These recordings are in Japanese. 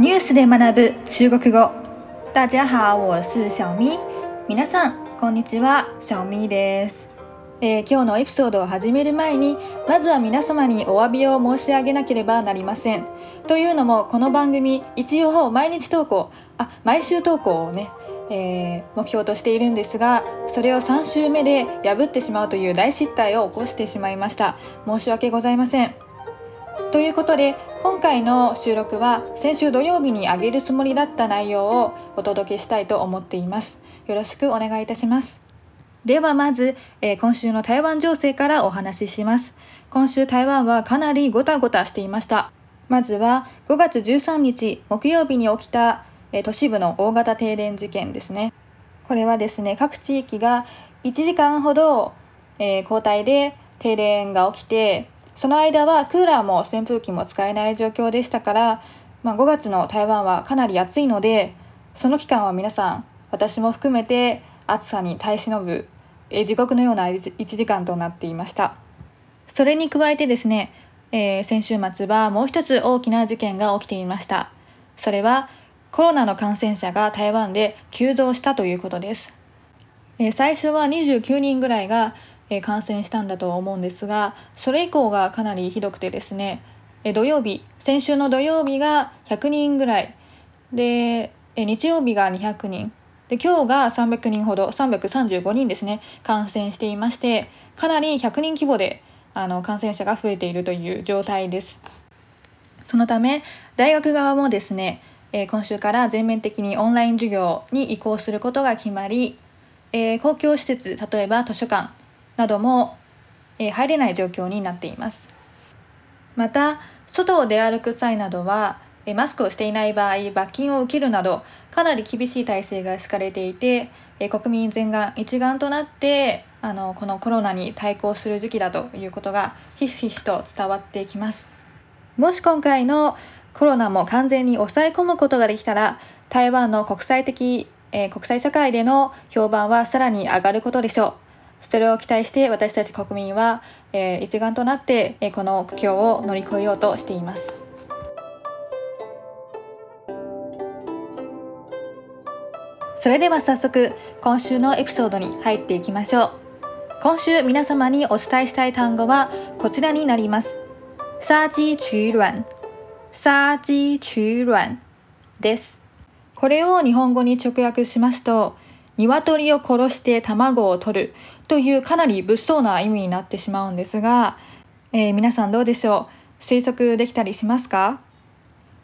ニュースで学ぶ中国語。大家好我是小咪。皆さんこんにちは。小咪です、えー今日のエピソードを始める前にまずは皆様にお詫びを申し上げなければなりません。というのもこの番組一応毎日投稿あ毎週投稿をねえー目標としているんですがそれを3週目で破ってしまうという大失態を起こしてしまいました。申し訳ございません。ということで今回の収録は先週土曜日に上げるつもりだった内容をお届けしたいと思っています。よろしくお願いいたします。ではまず、えー今週の台湾情勢からお話しします。今週台湾はかなりゴタゴタしていました。まずは5月13日木曜日に起きた、えー都市部の大型停電事件ですね。これはですね各地域が1時間ほど、えー交代で停電が起きてその間はクーラーも扇風機も使えない状況でしたから、まあ、5月の台湾はかなり暑いのでその期間は皆さん私も含めて暑さに耐え忍ぶ、え地獄のような1時間となっていました。それに加えてですね、えー先週末はもう一つ大きな事件が起きていました。それはコロナの感染者が台湾で急増したということです。えー最初は29人ぐらいが、え感染したんだと思うんですがそれ以降がかなりひどくてですね、え土曜日先週の土曜日が100人ぐらいで、え日曜日が200人で今日が300人ほど335人ですね感染していましてかなり100人規模であの感染者が増えているという状態です。そのため大学側もですね、え今週から全面的にオンライン授業に移行することが決まり、え公共施設例えば図書館なども、えー入れない状況になっています。また外を出歩く際などはえマスクをしていない場合罰金を受けるなどかなり厳しい体制が敷かれていて、え国民全丸一丸となってあのこのコロナに対抗する時期だということがひしひしと伝わってきます。もし今回のコロナも完全に抑え込むことができたら台湾の国際的、えー国際社会での評判はさらに上がることでしょう。それを期待して私たち国民は、えー一丸となって、えーこの苦境を乗り越えようとしています。それでは早速今週のエピソードに入っていきましょう。今週皆様にお伝えしたい単語はこちらになります。杀鸡取卵殺鸡取卵です。これを日本語に直訳しますと鶏を殺して卵を取るというかなり物騒な意味になってしまうんですが、えー皆さんどうでしょう？推測できたりしますか？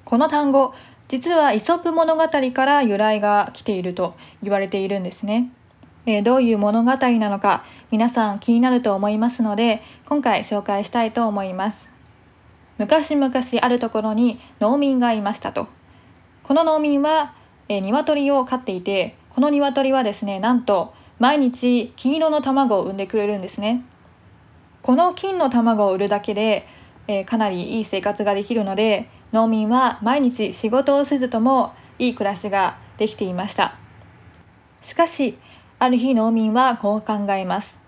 この単語実はイソップ物語から由来が来ていると言われているんですね、えーどういう物語なのか皆さん気になると思いますので今回紹介したいと思います。昔々あるところに農民がいましたと。この農民は、えー、鶏を飼っていてこの鶏はですねなんと毎日金色の卵を産んでくれるんですね。この金の卵を売るだけで、えーかなりいい生活ができるので農民は毎日仕事をせずともいい暮らしができていました。しかしある日農民はこう考えます。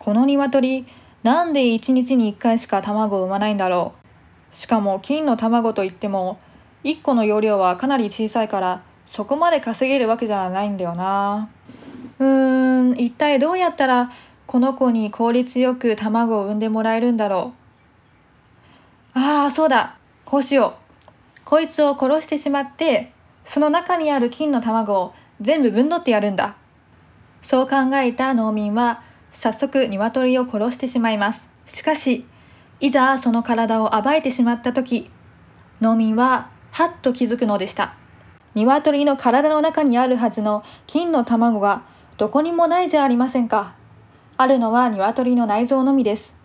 この鶏なんで1日に1回しか卵を産まないんだろう。しかも金の卵といっても1個の容量はかなり小さいからそこまで稼げるわけじゃないんだよな。うーん一体どうやったらこの子に効率よく卵を産んでもらえるんだろう。ああそうだ。こうしよう。こいつを殺してしまってその中にある金の卵を全部分取ってやるんだ。そう考えた農民は早速鶏を殺してしまいます。しかしいざその体を暴いてしまった時農民ははっと気づくのでした。鶏の体の中にあるはずの金の卵がどこにもないじゃありませんか。あるのは鶏の内臓のみです。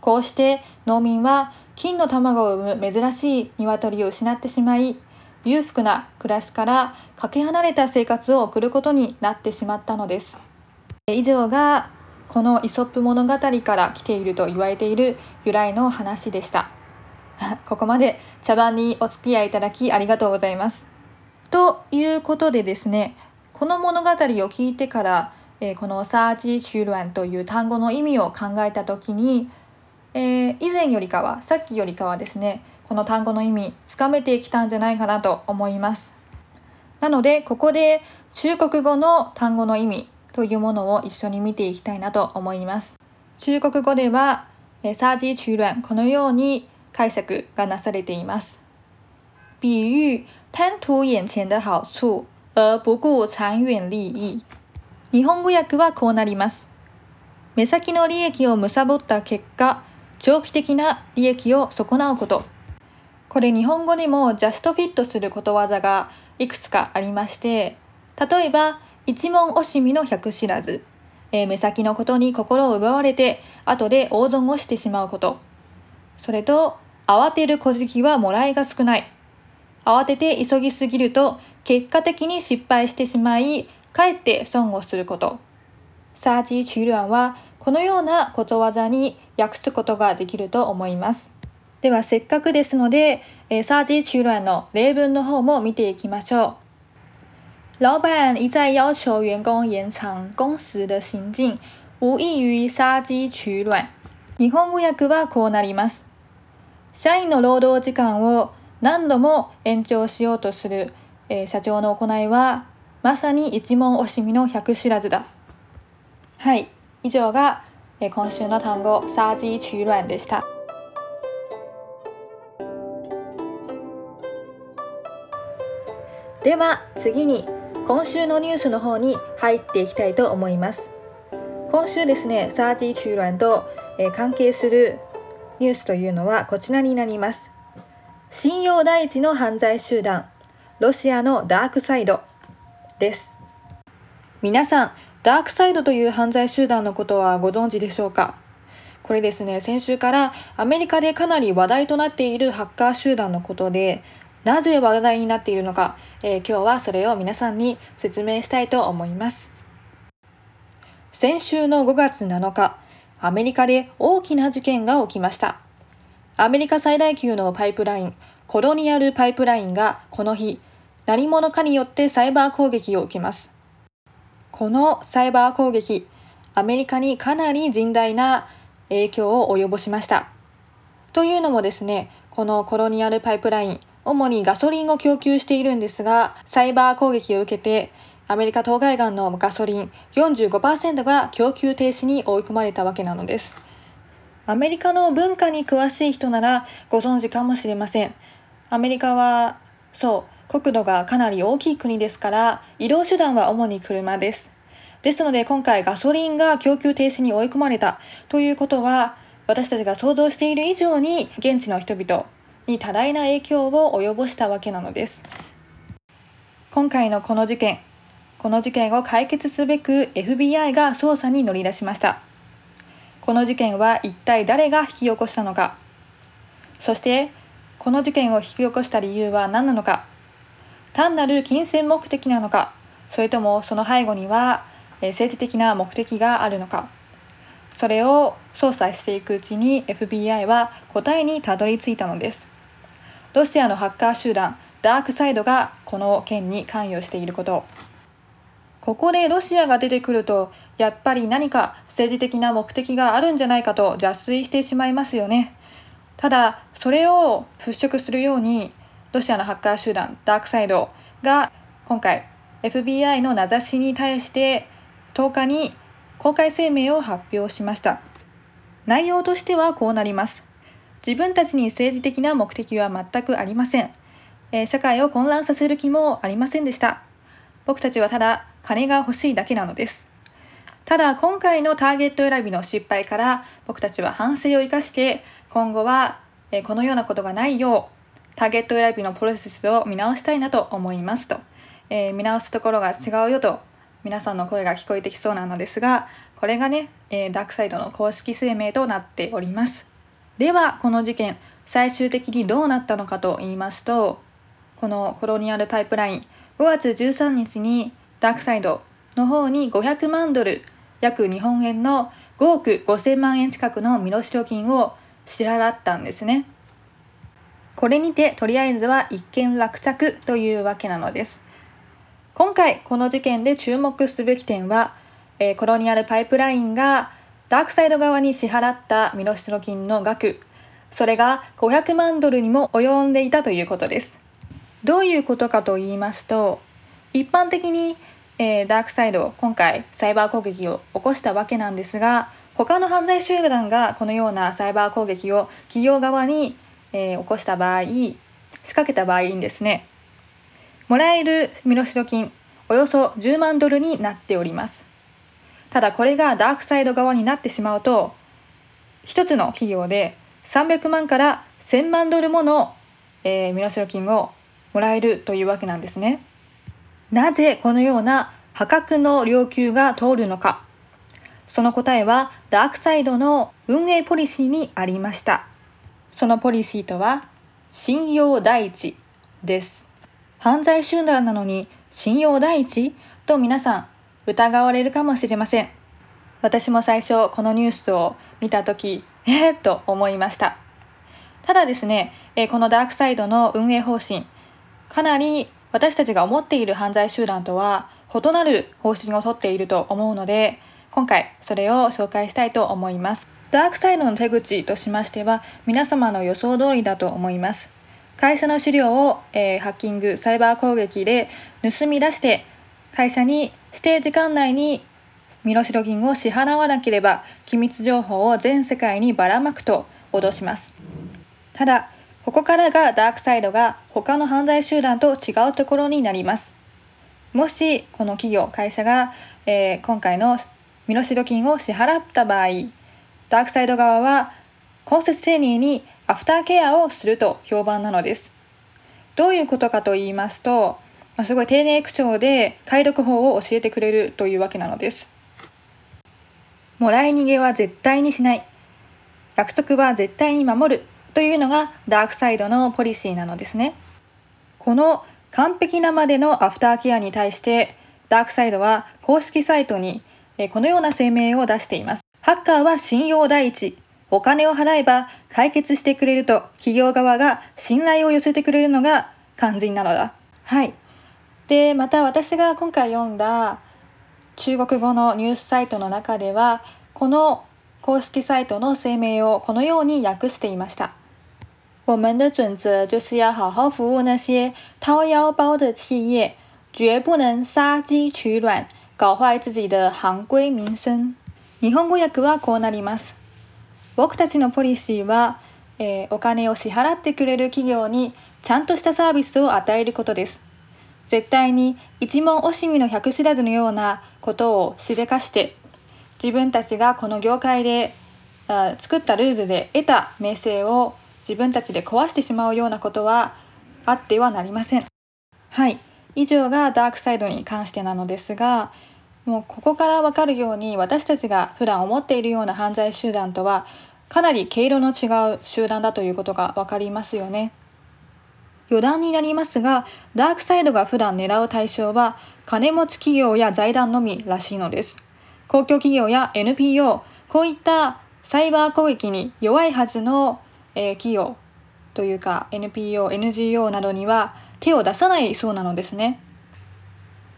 こうして農民は金の卵を産む珍しい鶏を失ってしまい裕福な暮らしからかけ離れた生活を送ることになってしまったのです。以上がこのイソップ物語から来ていると言われている由来の話でした。ここまで茶番にお付き合いいただきありがとうございます。ということでですねこの物語を聞いてから、えーこの「サーチ・チュールアン」という単語の意味を考えた時に、えー以前よりかはさっきよりかはですねこの単語の意味つかめてきたんじゃないかなと思います。なのでここで中国語の単語の意味というものを一緒に見ていきたいなと思います。中国語では杀鸡取卵このように解釈がなされています。比喻贪图眼前的好处而不顧長遠利益。日本語訳はこうなります。目先の利益を貪った結果長期的な利益を損なうこと。これ日本語でもジャストフィットすることわざがいくつかありまして例えば一問惜しみの百知らず、えー、目先のことに心を奪われて後で大損をしてしまうこと。それと慌てる小じきはもらいが少ない。慌てて急ぎすぎると結果的に失敗してしまいかえって損をすることサージ取卵はこのようなことわざに訳すことができると思いますではせっかくですので、えー、杀鸡取卵の例文の方も見ていきましょう。老板一再要求员工延長工時的行径，無異於殺雞取卵。日本語訳はこうなります。社員の労働時間を何度も延長しようとする、えー、社長の行いは、まさに一問惜しみの百知らずだ。はい、以上が、えー、今週の単語、殺鸡取卵でした。では次に今週のニュースの方に入っていきたいと思います今週ですねサージ中乱と、えー、関係するニュースというのはこちらになります信用第一の犯罪集団ロシアのダークサイドです皆さんダークサイドという犯罪集団のことはご存知でしょうか？これですね、先週からアメリカでかなり話題となっているハッカー集団のことで、なぜ話題になっているのか、えー、今日はそれを皆さんに説明したいと思います。先週の5月7日、アメリカで大きな事件が起きました。アメリカ最大級のパイプライン、コロニアルパイプラインがこの日、何者かによってサイバー攻撃を受けます。このサイバー攻撃、アメリカにかなり甚大な影響を及ぼしました。というのもですね、このコロニアルパイプライン、主にガソリンを供給しているんですが、サイバー攻撃を受けて、アメリカ東海岸のガソリン45%が供給停止に追い込まれたわけなのです。アメリカの文化に詳しい人ならご存知かもしれません。アメリカは、そう、国土がかなり大きい国ですから、移動手段は主に車です。ですので今回ガソリンが供給停止に追い込まれたということは、私たちが想像している以上に現地の人々、に多大な影響を及ぼしたわけなのです。今回のこの事件、この事件を解決すべく FBI が捜査に乗り出しました。この事件は一体誰が引き起こしたのか、そしてこの事件を引き起こした理由は何なのか、単なる金銭目的なのか、それともその背後には政治的な目的があるのか？それを捜査していくうちに FBI は答えにたどり着いたのです。ロシアのハッカー集団ダークサイドがこの件に関与していることここでロシアが出てくるとやっぱり何か政治的な目的があるんじゃないかと邪推してしまいますよねただそれを払拭するようにロシアのハッカー集団ダークサイドが今回 FBI の名指しに対して10日に公開声明を発表しました内容としてはこうなります自分たちに政治的な目的は全くありません。え、社会を混乱させる気もありませんでした。僕たちはただ金が欲しいだけなのです。ただ今回のターゲット選びの失敗から僕たちは反省を生かして今後はこのようなことがないようターゲット選びのプロセスを見直したいなと思いますと、えー、見直すところが違うよと皆さんの声が聞こえてきそうなのですがこれがね、えー、ダークサイドの公式声明となっております。ではこの事件最終的にどうなったのかと言いますとこのコロニアルパイプライン5月13日にダークサイドの方に500万ドル約日本円の5億5000万円近くの身代金を支払ったんですね。これにてとりあえずは一件落着というわけなのです。今回この事件で注目すべき点は、えー、コロニアルパイプラインがダークサイド側に支払った身代金の額それが500万ドルにも及んでいたということです。どういうことかと言いますと、一般的に、えー、ダークサイド、今回サイバー攻撃を起こしたわけなんですが、他の犯罪集団がこのようなサイバー攻撃を企業側に、えー、起こした場合、仕掛けた場合にですね、もらえる身代金およそ10万ドルになっております。ただこれがダークサイド側になってしまうと、一つの企業で300万から1000万ドルもの、えー、身代金をもらえるというわけなんですね。なぜこのような破格の要求が通るのか。その答えはダークサイドの運営ポリシーにありました。そのポリシーとは信用第一です。犯罪集団なのに信用第一？と皆さん疑われるかもしれません。私も最初このニュースを見た時えー、と思いました。ただですね、このダークサイドの運営方針、かなり私たちが思っている犯罪集団とは異なる方針をとっていると思うので、今回それを紹介したいと思います。ダークサイドの手口としましては、皆様の予想通りだと思います。会社の資料を、えー、ハッキング、サイバー攻撃で盗み出して、会社に指定時間内に身代金を支払わなければ機密情報を全世界にばらまくと脅します。ただ、ここからがダークサイドが他の犯罪集団と違うところになります。もしこの企業、会社が、えー、今回の身代金を支払った場合、ダークサイド側は根節丁寧にアフターケアをすると評判なのです。どういうことかと言いますと、まあ、すごい丁寧口調で解読法を教えてくれるというわけなのです。もらい逃げは絶対にしない。約束は絶対に守るというのがダークサイドのポリシーなのですね。この完璧なまでのアフターケアに対してダークサイドは公式サイトにこのような声明を出しています。ハッカーは信用第一。お金を払えば解決してくれると企業側が信頼を寄せてくれるのが肝心なのだ。はい。で、また私が今回読んだ中国語のニュースサイトの中ではこの公式サイトの声明をこのように訳していました。我们的准则就是要好好服务那些掏腰包的企业，绝不能杀鸡取卵，搞坏自己的行规民生。日本語訳はこうなります。僕たちのポリシーは、えー、お金を支払ってくれる企業にちゃんとしたサービスを与えることです。絶対に一問惜しみの百知らずのようなことをしでかして自分たちがこの業界であ作ったルールで得た名声を自分たちで壊してしまうようなことはあってはなりません。はい。以上がダークサイドに関してなのですが、もうここからわかるように私たちが普段思っているような犯罪集団とはかなり毛色の違う集団だということがわかりますよね。余談になりますが、ダークサイドが普段狙う対象は、金持ち企業や財団のみらしいのです。公共企業や NPO、こういったサイバー攻撃に弱いはずの、えー、企業というか NPO、NGO などには手を出さないそうなのですね。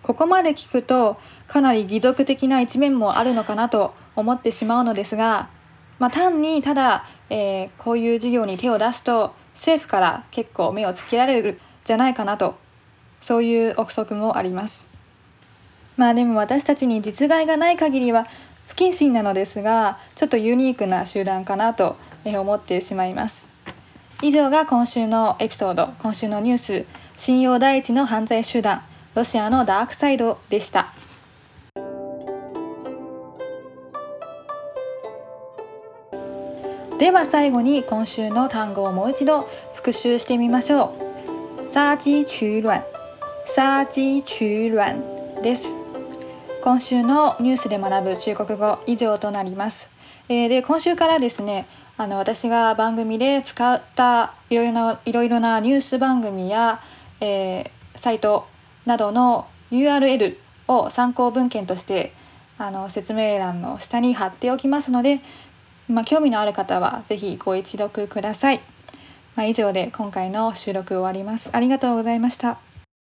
ここまで聞くとかなり義足的な一面もあるのかなと思ってしまうのですが、まあ、単にただ、えー、こういう事業に手を出すと政府から結構目をつけられるじゃないかなとそういう憶測もありますまあでも私たちに実害がない限りは不謹慎なのですがちょっとユニークな集団かなと思ってしまいます以上が今週のエピソード今週のニュース信用第一の犯罪集団ロシアのダークサイドでしたでは最後に今週の単語をもう一度復習してみましょう。杀鸡取卵、杀鸡取卵です。今週のニュースで学ぶ中国語以上となります。えー、で今週からですね、あの私が番組で使ったいろいろないろいろなニュース番組や、えー、サイトなどの URL を参考文献としてあの説明欄の下に貼っておきますのでまあ、興味のある方は是非ご一読ください。まあ、以上で今回の収録終わります。ありがとうございました。